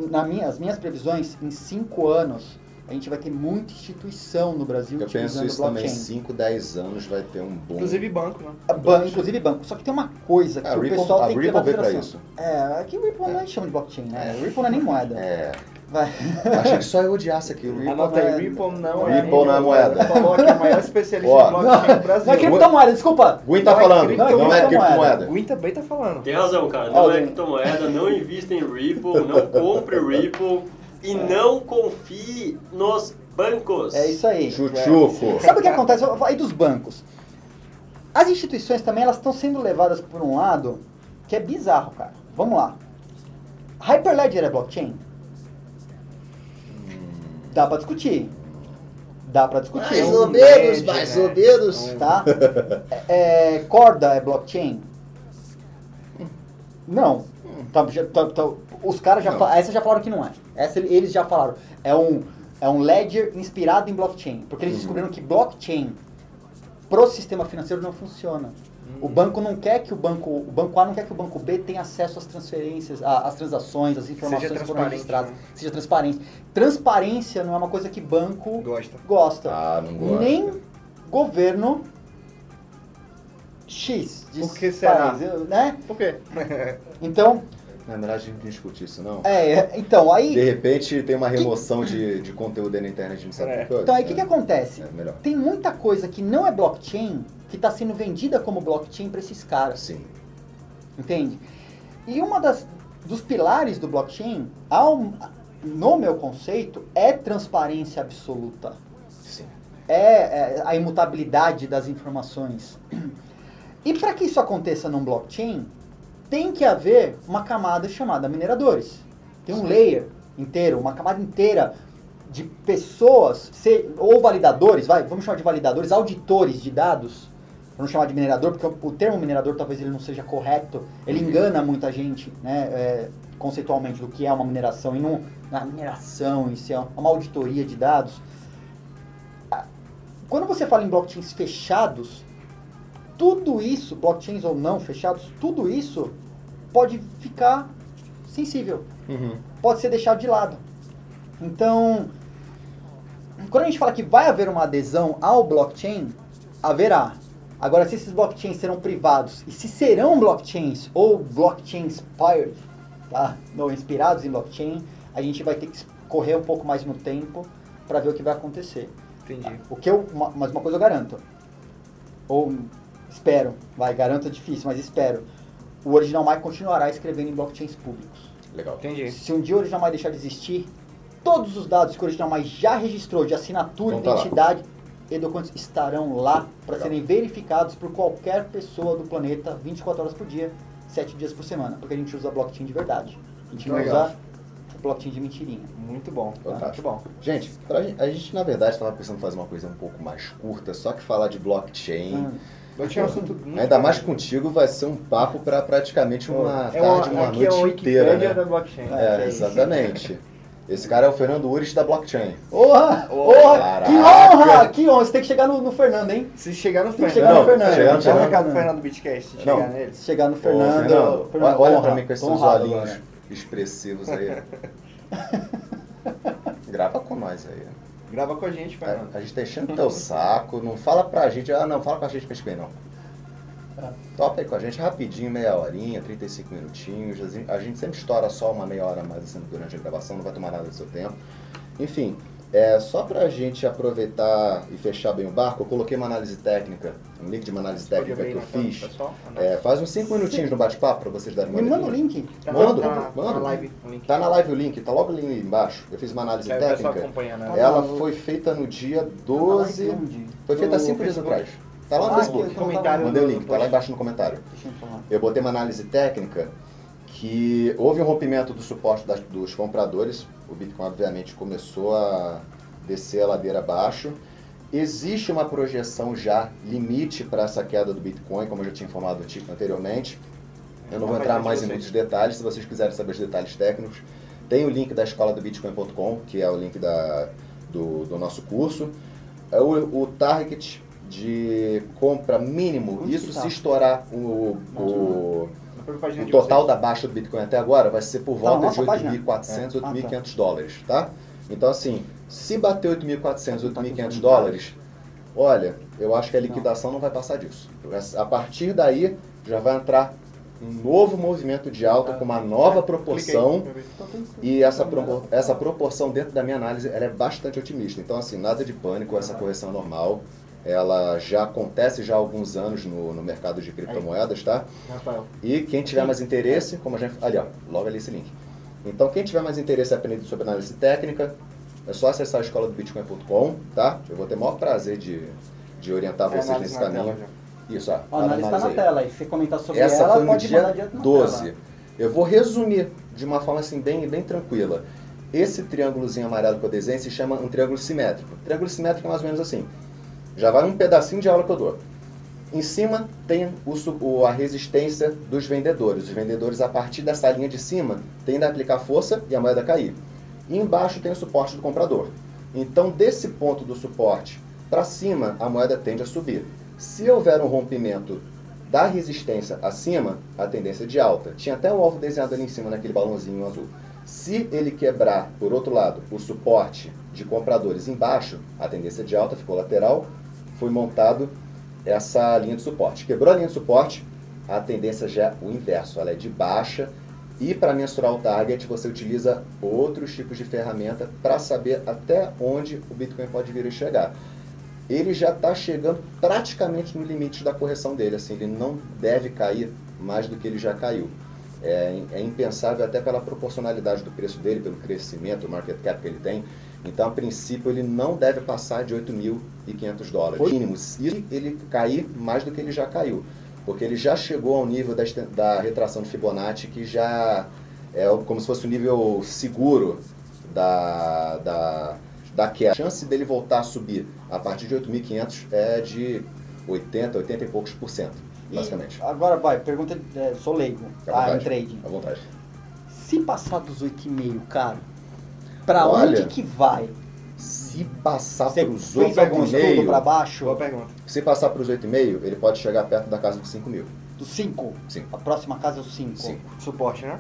na minha, as minhas previsões, em cinco anos, a gente vai ter muita instituição no Brasil Eu penso utilizando isso também, blockchain. 5, 10 anos vai ter um boom. Inclusive banco, né? Ban- inclusive banco. Só que tem uma coisa que Ah, o Ripple- pessoal a tem que Ripple levar em consideração. É, aqui o Ripple não chama de blockchain, né? É. O Ripple não é nem moeda. É, Vai. achei que só eu odiasse aquilo. Ripple Anota aí, não é- Ripple não é. Ripple não é moeda. Falou que é o maior especialista Ó. em blockchain do Brasil. Não é criptomoeda, desculpa. Gwen tá Não é falando, cripto- não, é não é criptomoeda. O Win também tá falando. Tem razão, cara. Não é criptomoeda, não invista em Ripple, não compre Ripple e não confie nos bancos. É isso aí. Chuchuco. Sabe o que acontece? Eu- Aí dos bancos. As instituições também elas estão sendo levadas por um lado que é bizarro, cara. Vamos lá. Hyperledger é blockchain? Dá pra discutir. Dá pra discutir. Mais ou menos, mais ou menos. Tá? É, é, corda é blockchain? Não. Tá, já- tá- tá- os caras já falaram. Essa já falaram que não é. Essa eles já falaram. É um, é um ledger inspirado em blockchain. Porque eles Uhum. descobriram que blockchain pro sistema financeiro não funciona. O banco não quer que o banco, o banco A não quer que o banco B tenha acesso às transferências, às transações, às informações que foram registradas, né? seja transparente. Transparência não é uma coisa que banco Gosta. gosta. Ah, não gosto. Nem governo X de Por que será? país, né? Por quê? Então, Na verdade, a gente não discute isso, não. é, então aí, De repente tem uma remoção de, de conteúdo aí na internet, a gente não sabe É. por quê. então aí o que, que acontece? É melhor. Tem muita coisa que não é blockchain que está sendo vendida como blockchain para esses caras. Sim. Entende? E uma das dos pilares do blockchain, ao, no meu conceito, é transparência absoluta. Sim. É, é a imutabilidade das informações. E para que isso aconteça num blockchain, tem que haver uma camada chamada mineradores. Tem um layer inteiro, uma camada inteira de pessoas, ou validadores, vai, vamos chamar de validadores, auditores de dados. Vamos chamar de minerador, porque o, termo minerador talvez ele não seja correto. Ele engana muita gente, né, é, conceitualmente, do que é uma mineração. E não, a mineração em si é uma auditoria de dados. Quando você fala em blockchains fechados, tudo isso, blockchains ou não fechados, tudo isso pode ficar sensível Uhum. pode ser deixado de lado. Então, quando a gente fala que vai haver uma adesão ao blockchain, haverá. Agora, se esses blockchains serão privados e se serão blockchains ou blockchain inspired, tá? Não inspirados em blockchain, a gente vai ter que correr um pouco mais no tempo para ver o que vai acontecer. Entendi. O que eu, uma- mas uma coisa eu garanto. Ou espero, vai, garanto é difícil, mas espero. O Original Mike continuará escrevendo em blockchains públicos. Legal. Entendi. Se um dia o Original Mais deixar de existir, todos os dados que o Original Mais já registrou de assinatura, Vão tá lá. identidade e documentos estarão lá para serem verificados por qualquer pessoa do planeta 24 horas por dia, 7 dias por semana, porque a gente usa blockchain de verdade. A gente não Legal. usa blockchain de mentirinha. Muito bom. Tá? Muito bom. Gente, pra gente, a gente na verdade estava pensando em fazer uma coisa um pouco mais curta, só que falar de blockchain, Hum. Eu tinha um assunto muito ainda mais contigo, vai ser um papo para praticamente uma é uma, tarde, uma aqui é noite uma inteira. Né? da blockchain. É, É, exatamente. Esse cara é o Fernando Ures da blockchain. Porra! Porra! Que honra! Que honra! Você tem que chegar no, no Fernando, hein? Se chegar no Tem que Fernando, chegar no Fernando. chegar no Fernando. recado pro Fernando Beatcast, se Não. chegar nele. Se chegar no Fernando. Fernando, Fernando, olha honra. pra mim com esses honrado olhinhos agora. expressivos aí. Grava com nós aí. Grava com a gente, A, Fernando. a gente tá enchendo teu saco, não fala pra gente, ah não, fala com a gente PSP não. É. Topa aí com a gente rapidinho, meia horinha, 35 minutinhos. A gente- A gente sempre estoura só uma meia hora a mais assim, durante a gravação, não vai tomar nada do seu tempo. Enfim, é, só pra gente aproveitar e fechar bem o barco, eu coloquei uma análise técnica, um link de uma análise técnica que eu fiz. pessoal? É, faz uns 5 minutinhos no bate-papo pra vocês darem uma Me manda o link. Tá, mando, tá, na- mando. na live, o link. Tá na live o link, tá logo ali embaixo. Eu fiz uma análise técnica. né? Ela foi feita no dia 12. Onde? Foi feita No 5 dias atrás. Tá lá no Ah, Facebook. então tá Comentário Mandei o link, tá lá embaixo no comentário. Deixa eu falar. Eu botei uma análise técnica que houve um rompimento do suporte das- dos compradores. O Bitcoin, obviamente, começou a descer a ladeira abaixo. Existe uma projeção já limite para essa queda do Bitcoin, como eu já tinha informado anteriormente. Eu não vou entrar mais em muitos detalhes. Se vocês quiserem saber os detalhes técnicos, tem o link da escola do Bitcoin.com, que é o link da, do, do nosso curso. É o, o target de compra mínimo, Onde isso tá? se estourar o, o, o de total da baixa do Bitcoin até agora vai ser por Tá volta nossa de página? 8.400, É. Ah, 8.500 dólares, tá? Então assim, se bater 8.400, Tá aqui 8.500 os dólares, olha, eu acho que a liquidação não vai passar disso. A partir daí já vai entrar um novo movimento de alta com uma nova proporção que- e essa, propor- essa proporção dentro da minha análise ela é bastante otimista. Então, assim, nada de pânico, essa correção é normal. Ela já acontece já há alguns anos no, no mercado de criptomoedas, tá? Rafael. E quem tiver mais interesse, como a gente. Ali, ó, logo ali esse link. Então, quem tiver mais interesse em aprender sobre análise técnica, é só acessar a escola do Bitcoin.com, tá? Eu vou ter o maior prazer de, de orientar É, vocês nesse tela caminho. já. Isso, ó. A análise tá na aí. tela. E se comentar sobre Essa ela, foi no pode dia direto na 12. tela. Eu vou resumir de uma forma assim bem, bem tranquila. Esse triângulozinho amarelo que eu desenho se chama um triângulo simétrico. Triângulo simétrico é mais ou menos assim. Já vai um pedacinho de aula que eu dou. Em cima tem o a resistência dos vendedores. Os vendedores, a partir dessa linha de cima, tendem a aplicar força e a moeda cair. E embaixo tem o suporte do comprador. Então, desse ponto do suporte para cima, a moeda tende a subir. Se houver um rompimento da resistência acima, a tendência é de alta. Tinha até um alvo desenhado ali em cima naquele balãozinho azul. Se ele quebrar, por outro lado, o suporte de compradores embaixo, a tendência é de alta ficou lateral, foi montado essa linha de suporte. Quebrou a linha de suporte, a tendência já é o inverso, ela é de baixa. E para mensurar o target, você utiliza outros tipos de ferramenta para saber até onde o Bitcoin pode vir a chegar ele já está chegando praticamente no limite da correção dele. Assim, ele não deve cair mais do que ele já caiu. É, é impensável até pela proporcionalidade do preço dele, pelo crescimento, o market cap que ele tem. Então, a princípio, ele não deve passar de 8.500 dólares mínimos. E ele cair mais do que ele já caiu. Porque ele já chegou ao nível da, da retração de Fibonacci, que já é como se fosse o nível seguro da, da, da queda. A chance dele voltar a subir a partir de 8.500 é de 80, 80 e poucos por cento, E basicamente. agora vai, pergunta, é, sou leigo, Fica à tá, em vontade. trading. À vontade. Se passar dos 8,5, cara, pra Olha, onde que vai? Se passar Você para os fez algum estudo pra 8,5, baixo? Boa pergunta. se passar para os 8,5, ele pode chegar perto da casa dos 5 mil. Do 5? Sim. A próxima casa é o 5. Sim. Suporte, né?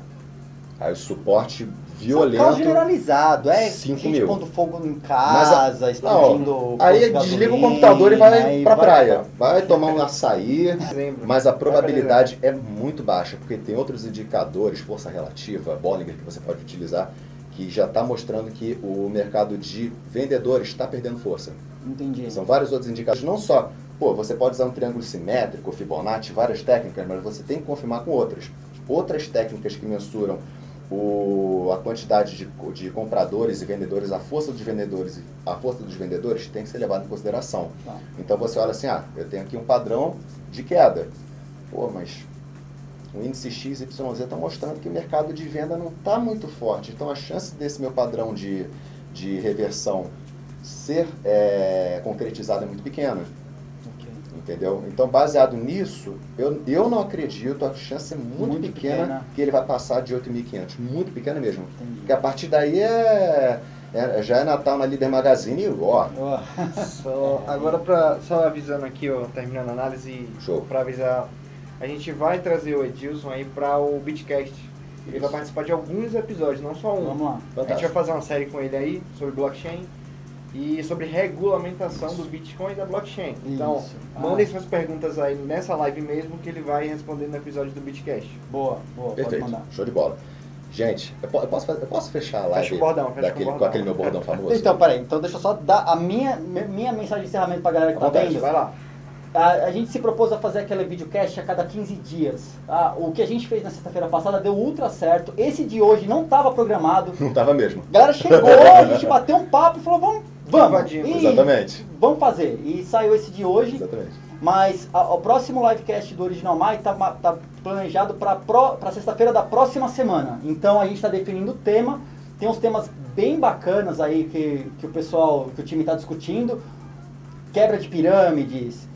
Aí o suporte Caso violento. generalizado, é Cinco gente mil. pondo fogo em Mas casa, Não, explodindo. aí de desliga o computador e vai pra vai praia. Vai tomar um açaí, mas a probabilidade é muito baixa, porque tem outros indicadores, força relativa, Bollinger, que você pode utilizar, que já está mostrando que o mercado de vendedores está perdendo força. Entendi. São vários outros indicadores, não só, pô, você pode usar um triângulo simétrico, Fibonacci, várias técnicas, mas você tem que confirmar com outras. Outras técnicas que mensuram o, a quantidade de, de compradores e vendedores, a força dos vendedores, e a força dos vendedores tem que ser levada em consideração. Tá. Então você olha assim, ah, eu tenho aqui um padrão de queda. Pô, mas o índice XYZ está mostrando que o mercado de venda não está muito forte. Então a chance desse meu padrão de, de reversão ser é, concretizado é muito pequena. Entendeu? Então, baseado nisso, eu, eu não acredito, a chance é muito, Muito pequena, pequena. que ele vai passar de 8.500. Muito pequena mesmo. Entendi. Porque a partir daí é, é- já é Natal na Líder Magazine e ó, Ó, Só, agora pra, só avisando aqui, ó, terminando a análise, pra avisar, a gente vai trazer o Edilson aí pra o Beatcast. Ele vai participar de alguns episódios, não só um. Vamos lá. A gente fantástico. vai fazer uma série com ele aí sobre blockchain e sobre regulamentação do Bitcoin e da blockchain. Então, Isso. Ah. mandem suas perguntas aí nessa live mesmo que ele vai responder no episódio do Bitcast. Boa, boa, pode Perfeito, mandar. show de bola. Gente, eu, po- eu posso, eu posso fechar a live Fecha o bordão, fecha daquele, com o com, aquele meu bordão famoso? Então, peraí, então deixa eu só dar a minha, mi- minha mensagem de encerramento pra galera que tá vendo. Vai lá. A, a gente se propôs a fazer aquele videocast a cada 15 dias. tá? o que a gente fez na sexta-feira passada deu ultra certo. Esse de hoje não estava programado. Não tava mesmo. A galera chegou, a gente bateu um papo e falou, vamos, vamos. Invadimos. E Exatamente. Vamos fazer. E saiu esse de hoje. Exatamente. Mas a- o próximo livecast do Original Mai tá, ma- tá planejado para sexta-feira da próxima semana. Então a gente está definindo o tema. Tem uns temas bem bacanas aí que, que o pessoal, que o time está discutindo. Quebra de pirâmides,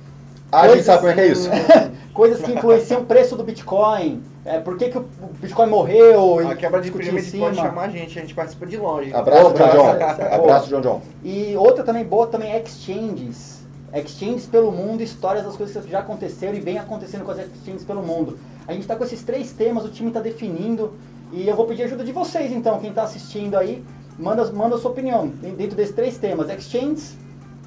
Ah, a gente Coisas- sabe como é que é isso. coisas que influenciam o preço do Bitcoin. É, por que, que o Bitcoin morreu? A quebra de pirâmide pode chamar a gente, a gente participa de longe. Abraço, Boa, John é. Abraço, John John. E outra também boa também é exchanges. Exchanges pelo mundo, histórias das coisas que já aconteceram e vem acontecendo com as exchanges pelo mundo. A gente está com esses três temas, o time está definindo e eu vou pedir ajuda de vocês então, quem está assistindo aí, manda, manda a sua opinião dentro desses três temas. Exchanges,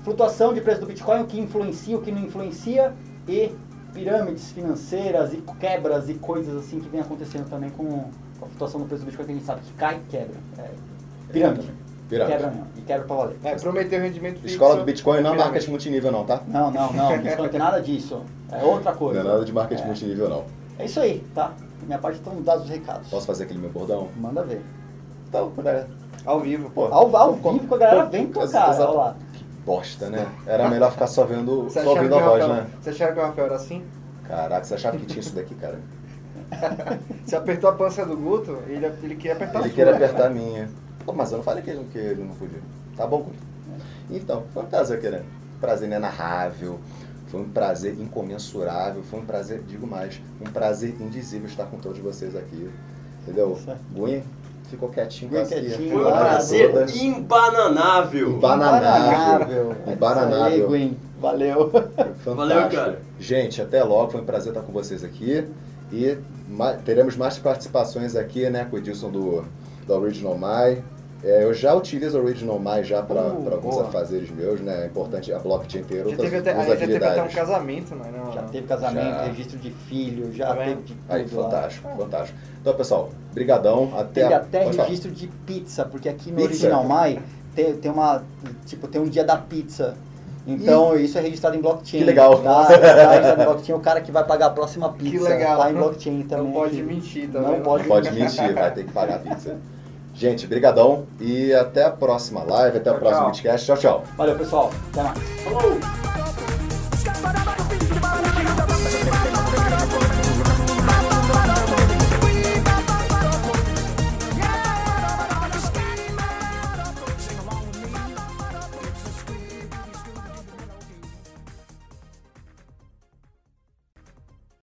flutuação de preço do Bitcoin, o que influencia, o que não influencia e pirâmides financeiras e quebras e coisas assim que vem acontecendo também com, a flutuação do preço do Bitcoin que a gente sabe que cai e quebra. É, pirâmide. Pirâmide. Quebra mesmo. E quebra pra valer. É, prometeu rendimento fixo. Escola do Bitcoin não é marketing multinível não, tá? Não, não, não. Bitcoin não tem nada disso. É outra Não coisa. é nada de marketing É. multinível não. É isso aí, tá? Minha parte estão dados os recados. Posso fazer aquele meu bordão? Manda ver. Então, né? Ao vivo, pô. Ao, ao Como- vivo que a galera vem tocar, exato. olha lá. Bosta, né? Era melhor ficar só vendo, Você só ouvindo a voz, Rafael, né? você achava que o Rafael era assim? Caraca, você achava que tinha isso daqui, cara? Você apertou a pança do Guto, ele, ele queria apertar Ele a queria sua. apertar a minha. Pô, mas eu não falei que ele, que ele não podia. Tá bom, Guto? Então, foi um prazer, querendo. Prazer inenarrável. Foi um prazer incomensurável. Foi um prazer, digo mais, um prazer indizível estar com todos vocês aqui. Entendeu? Certo. Ficou quietinho essa quietinho, Foi um prazer embananável. Embananável. É isso Embananável. aí, Gwen. Valeu. Fantástico. Valeu, cara. Gente, até logo. Foi um prazer estar com vocês aqui. E teremos mais participações aqui, né, com o Edilson do, do Original My. É, eu já utilizo o Original My já para Uh, alguns boa. afazeres meus, né? É importante a blockchain ter Já teve até, já teve até um casamento, né? Não, Já não. teve casamento, Já. registro de filho, já Tá teve de tudo Aí, lá. fantástico, fantástico. Então, pessoal, brigadão. Até Teve a... até Pode falar. registro de pizza, porque aqui no Pizza? Original Mai tem, tem uma. Tipo, tem um dia da pizza. Então isso é registrado em blockchain. Que legal. Tá, tá registrado em blockchain, o cara que vai pagar a próxima pizza Que legal. tá em blockchain também. Não pode mentir, tá Não pode Pode mentir, vai ter que pagar a pizza. Gente, brigadão e até a próxima live, até o Tchau, próximo tchau. podcast. Tchau, tchau. Valeu, pessoal. Até mais. Falou!